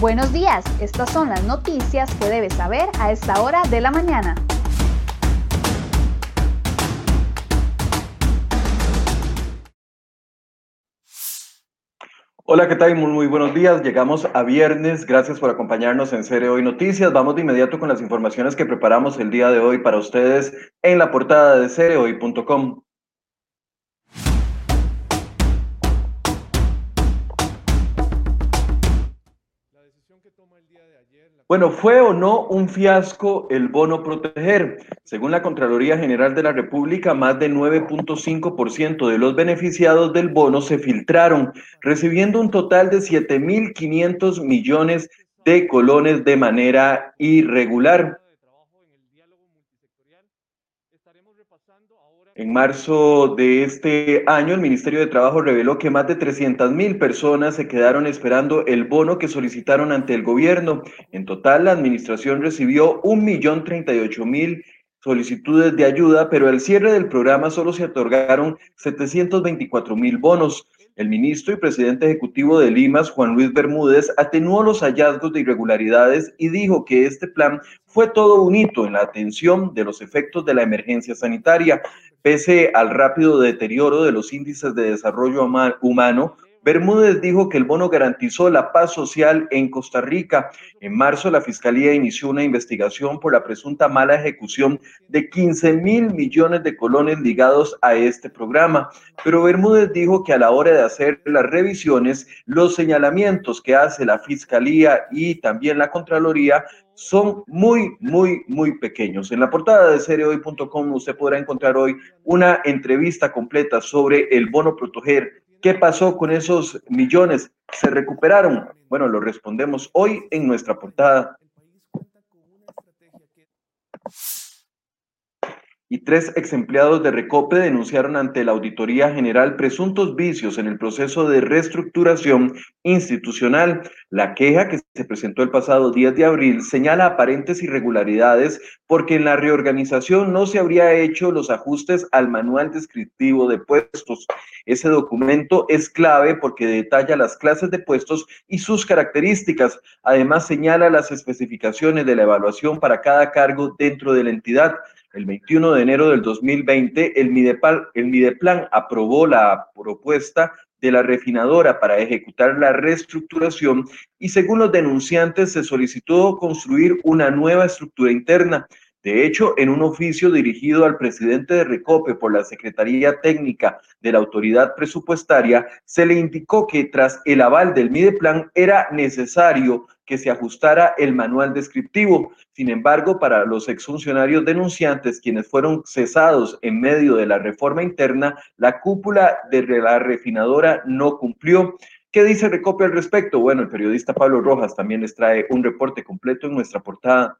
Buenos días, estas son las noticias que debes saber a esta hora de la mañana. Hola, ¿qué tal? Muy, buenos días. Llegamos a viernes. Gracias por acompañarnos en Serie Hoy Noticias. Vamos de inmediato con las informaciones que preparamos el día de hoy para ustedes en la portada de cereoy.com. Bueno, ¿fue o no un fiasco el bono proteger? Según la Contraloría General de la República, más de 9.5% de los beneficiados del bono se filtraron, recibiendo un total de 7.500 millones de colones de manera irregular. En marzo de este año, el Ministerio de Trabajo reveló que más de 300 mil personas se quedaron esperando el bono que solicitaron ante el gobierno. En total, la administración recibió 1.038.000 solicitudes de ayuda, pero al cierre del programa solo se otorgaron 724 mil bonos. El ministro y presidente ejecutivo de Limas, Juan Luis Bermúdez, atenuó los hallazgos de irregularidades y dijo que este plan fue todo un hito en la atención de los efectos de la emergencia sanitaria. Pese al rápido deterioro de los índices de desarrollo humano, Bermúdez dijo que el bono garantizó la paz social en Costa Rica. En marzo, la Fiscalía inició una investigación por la presunta mala ejecución de 15 mil millones de colones ligados a este programa. Pero Bermúdez dijo que a la hora de hacer las revisiones, los señalamientos que hace la Fiscalía y también la Contraloría son muy, muy, muy pequeños. En la portada de seriohoy.com usted podrá encontrar hoy una entrevista completa sobre el bono proteger. ¿Qué pasó con esos millones? ¿Se recuperaron? Bueno, lo respondemos hoy en nuestra portada y tres ex empleados de Recope denunciaron ante la Auditoría General presuntos vicios en el proceso de reestructuración institucional. La queja que se presentó el pasado 10 de abril señala aparentes irregularidades porque en la reorganización no se habría hecho los ajustes al manual descriptivo de puestos. Ese documento es clave porque detalla las clases de puestos y sus características. Además señala las especificaciones de la evaluación para cada cargo dentro de la entidad. El 21 de enero del 2020, el, Midepal, el Mideplan aprobó la propuesta de la refinadora para ejecutar la reestructuración y según los denunciantes se solicitó construir una nueva estructura interna. De hecho, en un oficio dirigido al presidente de Recope por la Secretaría Técnica de la Autoridad Presupuestaria, se le indicó que tras el aval del Mideplan era necesario que se ajustara el manual descriptivo. Sin embargo, para los exfuncionarios denunciantes, quienes fueron cesados en medio de la reforma interna, la cúpula de la refinadora no cumplió. ¿Qué dice Recope al respecto? Bueno, el periodista Pablo Rojas también les trae un reporte completo en nuestra portada.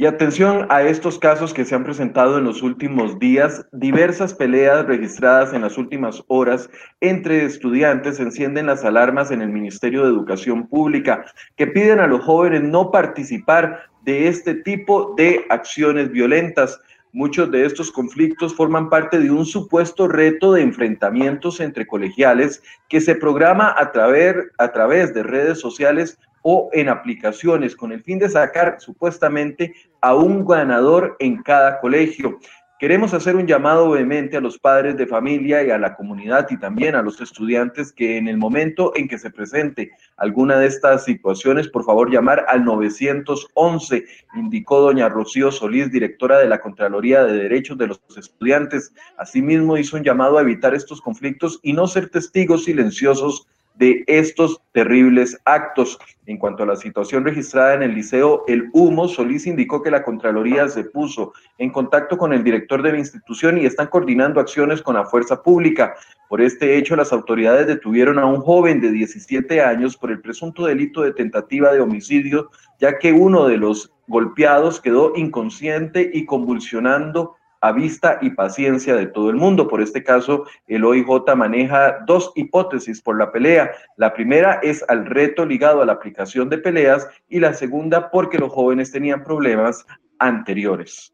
Y atención a estos casos que se han presentado en los últimos días. Diversas peleas registradas en las últimas horas entre estudiantes encienden las alarmas en el Ministerio de Educación Pública que piden a los jóvenes no participar de este tipo de acciones violentas. Muchos de estos conflictos forman parte de un supuesto reto de enfrentamientos entre colegiales que se programa a través, de redes sociales o en aplicaciones con el fin de sacar supuestamente a un ganador en cada colegio. Queremos hacer un llamado vehemente a los padres de familia y a la comunidad y también a los estudiantes que en el momento en que se presente alguna de estas situaciones, por favor llamar al 911, indicó doña Rocío Solís, directora de la Contraloría de Derechos de los Estudiantes. Asimismo hizo un llamado a evitar estos conflictos y no ser testigos silenciosos de estos terribles actos. En cuanto a la situación registrada en el liceo El Humo, Solís indicó que la Contraloría se puso en contacto con el director de la institución y están coordinando acciones con la fuerza pública. Por este hecho, las autoridades detuvieron a un joven de 17 años por el presunto delito de tentativa de homicidio, ya que uno de los golpeados quedó inconsciente y convulsionando a vista y paciencia de todo el mundo. Por este caso, el OIJ maneja dos hipótesis por la pelea. La primera es al reto ligado a la aplicación de peleas y la segunda porque los jóvenes tenían problemas anteriores.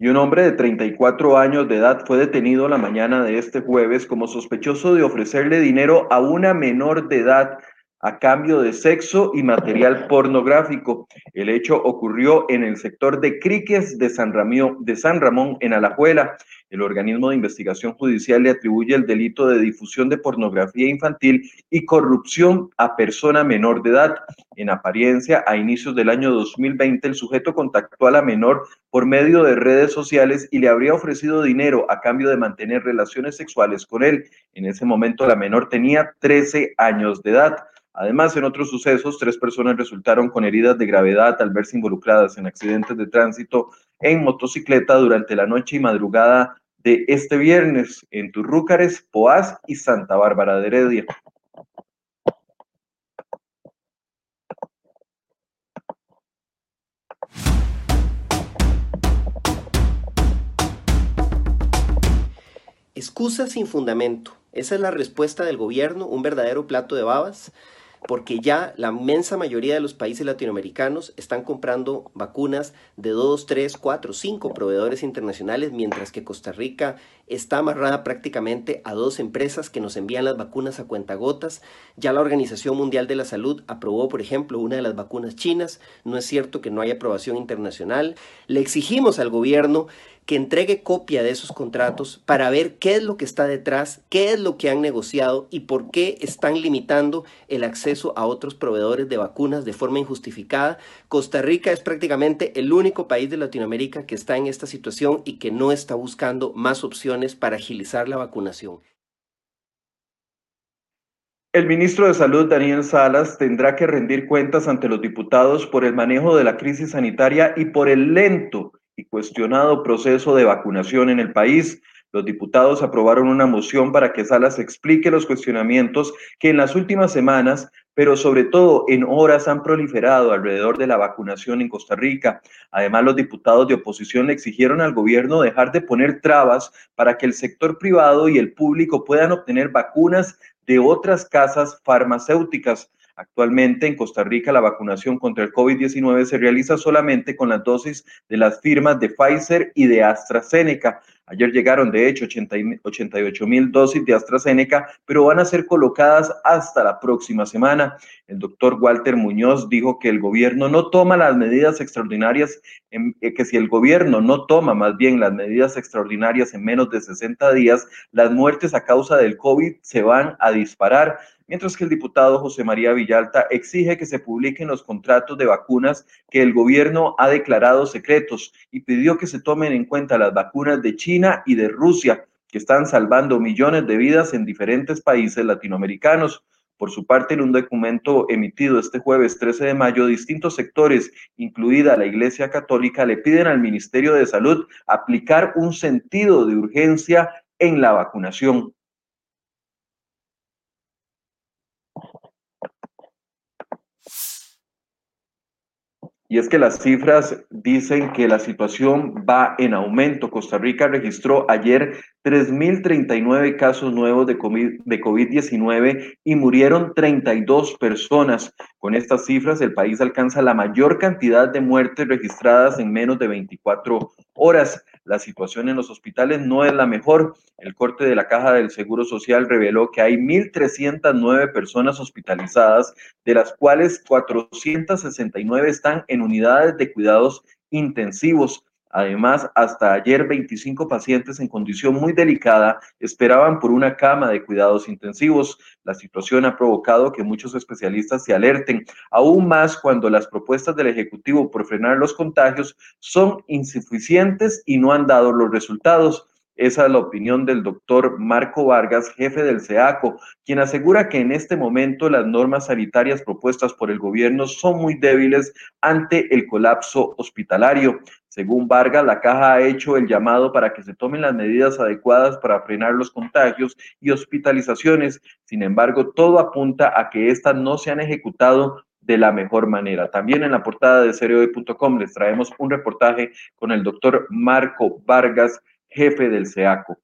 y un hombre de 34 años de edad fue detenido la mañana de este jueves como sospechoso de ofrecerle dinero a una menor de edad a cambio de sexo y material pornográfico. El hecho ocurrió en el sector de Criques de San, de San Ramón, en Alajuela. El organismo de investigación judicial le atribuye el delito de difusión de pornografía infantil y corrupción a persona menor de edad. En apariencia, a inicios del año 2020, el sujeto contactó a la menor por medio de redes sociales y le habría ofrecido dinero a cambio de mantener relaciones sexuales con él. En ese momento, la menor tenía 13 años de edad. Además, en otros sucesos, tres personas resultaron con heridas de gravedad al verse involucradas en accidentes de tránsito en motocicleta durante la noche y madrugada de este viernes en Turrúcares, Poás y Santa Bárbara de Heredia. Excusa sin fundamento. Esa es la respuesta del gobierno, un verdadero plato de babas porque ya la inmensa mayoría de los países latinoamericanos están comprando vacunas de 2, 3, 4, 5 proveedores internacionales, mientras que Costa Rica está amarrada prácticamente a dos empresas que nos envían las vacunas a cuentagotas. Ya la Organización Mundial de la Salud aprobó, por ejemplo, una de las vacunas chinas. No es cierto que no haya aprobación internacional. Le exigimos al gobierno que entregue copia de esos contratos para ver qué es lo que está detrás, qué es lo que han negociado y por qué están limitando el acceso a otros proveedores de vacunas de forma injustificada. Costa Rica es prácticamente el único país de Latinoamérica que está en esta situación y que no está buscando más opciones para agilizar la vacunación. El ministro de Salud, Daniel Salas, tendrá que rendir cuentas ante los diputados por el manejo de la crisis sanitaria y por el lento y cuestionado proceso de vacunación en el país. Los diputados aprobaron una moción para que Salas explique los cuestionamientos que en las últimas semanas, pero sobre todo en horas, han proliferado alrededor de la vacunación en Costa Rica. Además, los diputados de oposición le exigieron al gobierno dejar de poner trabas para que el sector privado y el público puedan obtener vacunas de otras casas farmacéuticas. Actualmente en Costa Rica la vacunación contra el COVID-19 se realiza solamente con las dosis de las firmas de Pfizer y de AstraZeneca. Ayer llegaron de hecho 88 mil dosis de AstraZeneca, pero van a ser colocadas hasta la próxima semana. El doctor Walter Muñoz dijo que el gobierno no toma las medidas extraordinarias, eh, que si el gobierno no toma más bien las medidas extraordinarias en menos de 60 días, las muertes a causa del COVID se van a disparar mientras que el diputado José María Villalta exige que se publiquen los contratos de vacunas que el gobierno ha declarado secretos y pidió que se tomen en cuenta las vacunas de China y de Rusia, que están salvando millones de vidas en diferentes países latinoamericanos. Por su parte, en un documento emitido este jueves 13 de mayo, distintos sectores, incluida la Iglesia Católica, le piden al Ministerio de Salud aplicar un sentido de urgencia en la vacunación. Y es que las cifras dicen que la situación va en aumento. Costa Rica registró ayer 3.039 casos nuevos de COVID-19 y murieron 32 personas. Con estas cifras, el país alcanza la mayor cantidad de muertes registradas en menos de 24 horas. La situación en los hospitales no es la mejor. El corte de la caja del Seguro Social reveló que hay 1.309 personas hospitalizadas, de las cuales 469 están en unidades de cuidados intensivos. Además, hasta ayer 25 pacientes en condición muy delicada esperaban por una cama de cuidados intensivos. La situación ha provocado que muchos especialistas se alerten, aún más cuando las propuestas del Ejecutivo por frenar los contagios son insuficientes y no han dado los resultados. Esa es la opinión del doctor Marco Vargas, jefe del CEACO, quien asegura que en este momento las normas sanitarias propuestas por el gobierno son muy débiles ante el colapso hospitalario. Según Vargas, la caja ha hecho el llamado para que se tomen las medidas adecuadas para frenar los contagios y hospitalizaciones. Sin embargo, todo apunta a que éstas no se han ejecutado de la mejor manera. También en la portada de seriohoy.com les traemos un reportaje con el doctor Marco Vargas, jefe del SEACO.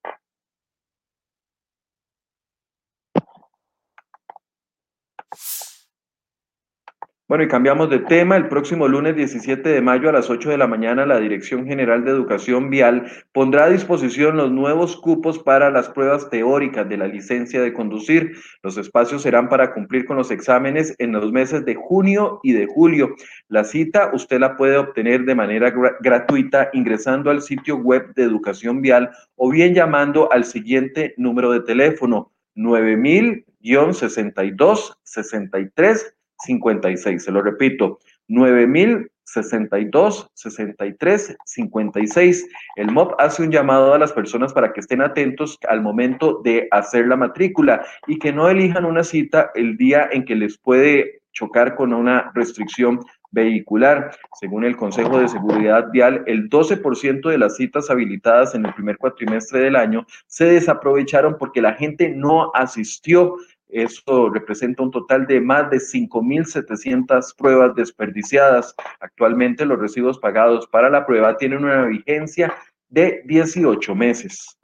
Bueno, y cambiamos de tema. El próximo lunes 17 de mayo a las 8 de la mañana, la Dirección General de Educación Vial pondrá a disposición los nuevos cupos para las pruebas teóricas de la licencia de conducir. Los espacios serán para cumplir con los exámenes en los meses de junio y de julio. La cita usted la puede obtener de manera gratuita ingresando al sitio web de Educación Vial o bien llamando al siguiente número de teléfono 9000-6263 56. Se lo repito, 9062 63 56. El MOP hace un llamado a las personas para que estén atentos al momento de hacer la matrícula y que no elijan una cita el día en que les puede chocar con una restricción vehicular. Según el Consejo de Seguridad Vial, el 12% de las citas habilitadas en el primer cuatrimestre del año se desaprovecharon porque la gente no asistió eso representa un total de más de 5.700 pruebas desperdiciadas. Actualmente los residuos pagados para la prueba tienen una vigencia de 18 meses.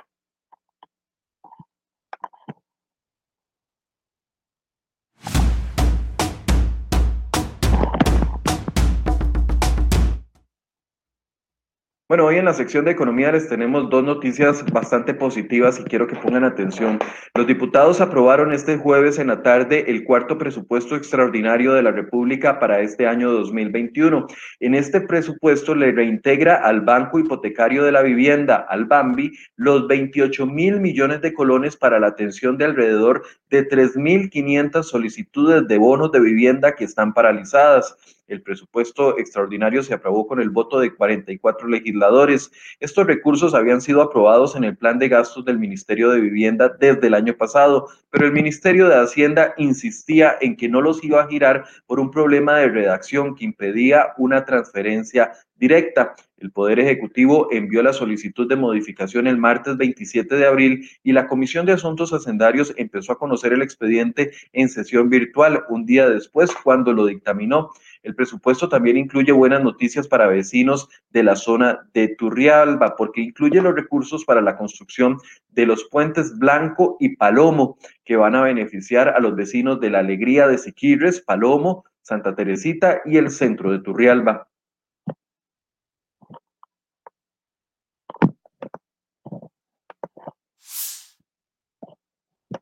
Bueno, hoy en la sección de economía les tenemos dos noticias bastante positivas y quiero que pongan atención. Los diputados aprobaron este jueves en la tarde el cuarto presupuesto extraordinario de la República para este año 2021. En este presupuesto le reintegra al Banco Hipotecario de la Vivienda, al BAMBI, los 28 mil millones de colones para la atención de alrededor de 3.500 solicitudes de bonos de vivienda que están paralizadas. El presupuesto extraordinario se aprobó con el voto de 44 legisladores. Estos recursos habían sido aprobados en el plan de gastos del Ministerio de Vivienda desde el año pasado, pero el Ministerio de Hacienda insistía en que no los iba a girar por un problema de redacción que impedía una transferencia directa. El Poder Ejecutivo envió la solicitud de modificación el martes 27 de abril y la Comisión de Asuntos Hacendarios empezó a conocer el expediente en sesión virtual un día después cuando lo dictaminó. El presupuesto también incluye buenas noticias para vecinos de la zona de Turrialba porque incluye los recursos para la construcción de los puentes Blanco y Palomo que van a beneficiar a los vecinos de la Alegría de Siquirres, Palomo, Santa Teresita y el centro de Turrialba.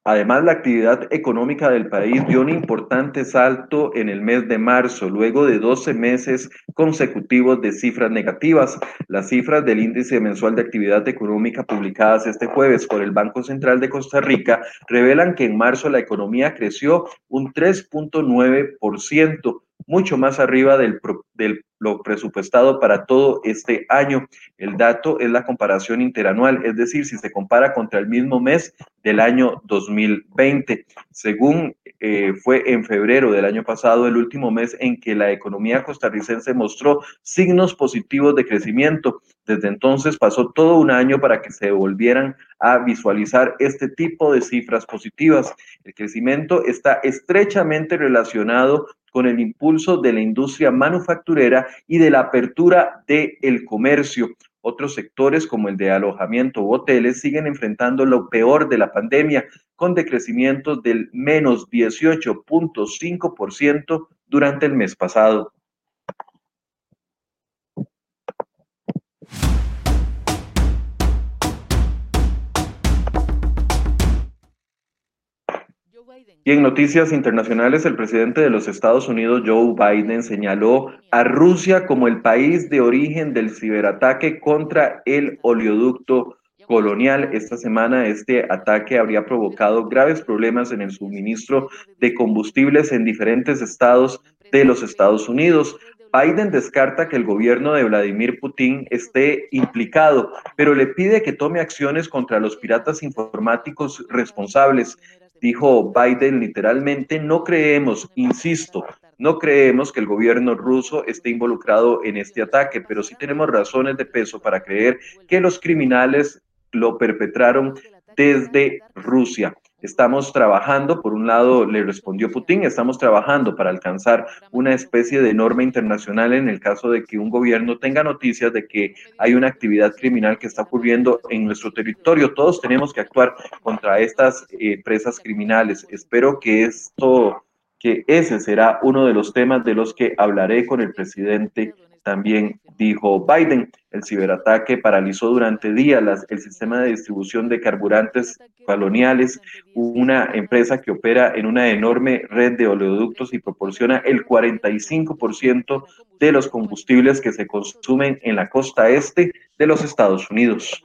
Además, la actividad económica del país dio un importante salto en el mes de marzo, luego de 12 meses consecutivos de cifras negativas. Las cifras del índice mensual de actividad económica publicadas este jueves por el Banco Central de Costa Rica revelan que en marzo la economía creció un 3.9%, mucho más arriba del, del lo presupuestado para todo este año. El dato es la comparación interanual, es decir, si se compara contra el mismo mes del año 2020. Según eh, fue en febrero del año pasado, el último mes en que la economía costarricense mostró signos positivos de crecimiento. Desde entonces pasó todo un año para que se volvieran a visualizar este tipo de cifras positivas. El crecimiento está estrechamente relacionado con el impulso de la industria manufacturera y de la apertura del comercio. Otros sectores como el de alojamiento u hoteles siguen enfrentando lo peor de la pandemia, con decrecimientos del menos 18.5% durante el mes pasado. Y en noticias internacionales, el presidente de los Estados Unidos, Joe Biden, señaló a Rusia como el país de origen del ciberataque contra el oleoducto colonial. Esta semana este ataque habría provocado graves problemas en el suministro de combustibles en diferentes estados de los Estados Unidos. Biden descarta que el gobierno de Vladimir Putin esté implicado, pero le pide que tome acciones contra los piratas informáticos responsables. Dijo Biden literalmente, no creemos, insisto, no creemos que el gobierno ruso esté involucrado en este ataque, pero sí tenemos razones de peso para creer que los criminales lo perpetraron desde Rusia. Estamos trabajando, por un lado le respondió Putin, estamos trabajando para alcanzar una especie de norma internacional en el caso de que un gobierno tenga noticias de que hay una actividad criminal que está ocurriendo en nuestro territorio. Todos tenemos que actuar contra estas eh, presas criminales. Espero que esto que ese será uno de los temas de los que hablaré con el presidente también dijo Biden. El ciberataque paralizó durante días el sistema de distribución de carburantes coloniales, una empresa que opera en una enorme red de oleoductos y proporciona el 45% de los combustibles que se consumen en la costa este de los Estados Unidos.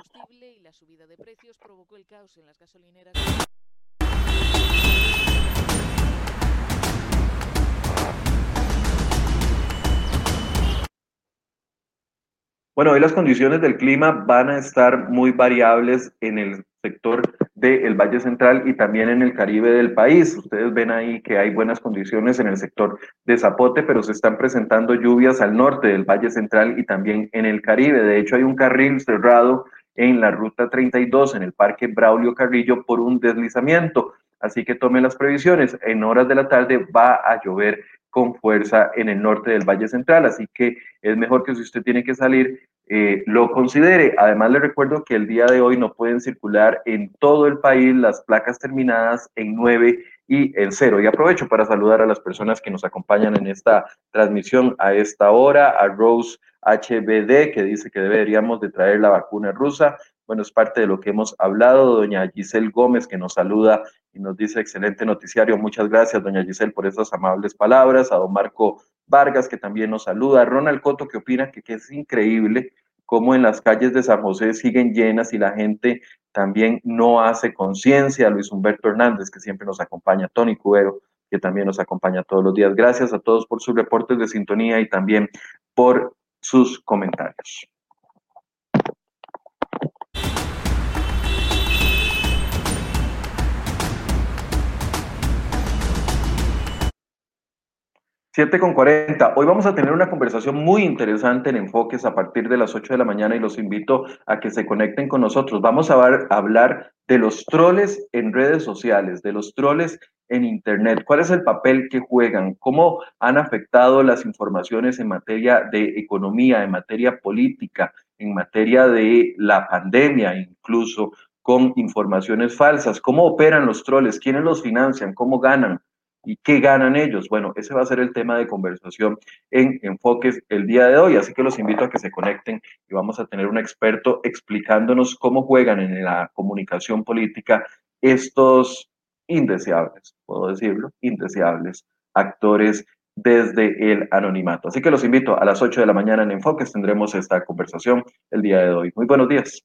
Bueno, hoy las condiciones del clima van a estar muy variables en el sector del Valle Central y también en el Caribe del país. Ustedes ven ahí que hay buenas condiciones en el sector de Zapote, pero se están presentando lluvias al norte del Valle Central y también en el Caribe. De hecho, hay un carril cerrado en la ruta 32 en el Parque Braulio Carrillo por un deslizamiento. Así que tome las previsiones. En horas de la tarde va a llover con fuerza en el norte del Valle Central, así que es mejor que si usted tiene que salir, eh, lo considere. Además, le recuerdo que el día de hoy no pueden circular en todo el país las placas terminadas en 9 y en 0. Y aprovecho para saludar a las personas que nos acompañan en esta transmisión a esta hora, a Rose HBD, que dice que deberíamos de traer la vacuna rusa. Bueno, es parte de lo que hemos hablado. Doña Giselle Gómez, que nos saluda y nos dice excelente noticiario. Muchas gracias, doña Giselle, por esas amables palabras. A don Marco Vargas, que también nos saluda. Ronald Coto, que opina que, que es increíble cómo en las calles de San José siguen llenas y la gente también no hace conciencia. Luis Humberto Hernández, que siempre nos acompaña. Tony Cubero, que también nos acompaña todos los días. Gracias a todos por sus reportes de sintonía y también por sus comentarios. Siete con 40. Hoy vamos a tener una conversación muy interesante en Enfoques a partir de las 8 de la mañana y los invito a que se conecten con nosotros. Vamos a, hablar de los troles en redes sociales, de los troles en Internet. ¿Cuál es el papel que juegan? ¿Cómo han afectado las informaciones en materia de economía, en materia política, en materia de la pandemia, incluso con informaciones falsas? ¿Cómo operan los troles? ¿Quiénes los financian? ¿Cómo ganan? ¿Y qué ganan ellos? Bueno, ese va a ser el tema de conversación en Enfoques el día de hoy, así que los invito a que se conecten y vamos a tener un experto explicándonos cómo juegan en la comunicación política estos indeseables, puedo decirlo, indeseables actores desde el anonimato. Así que los invito a las 8 de la mañana en Enfoques, tendremos esta conversación el día de hoy. Muy buenos días.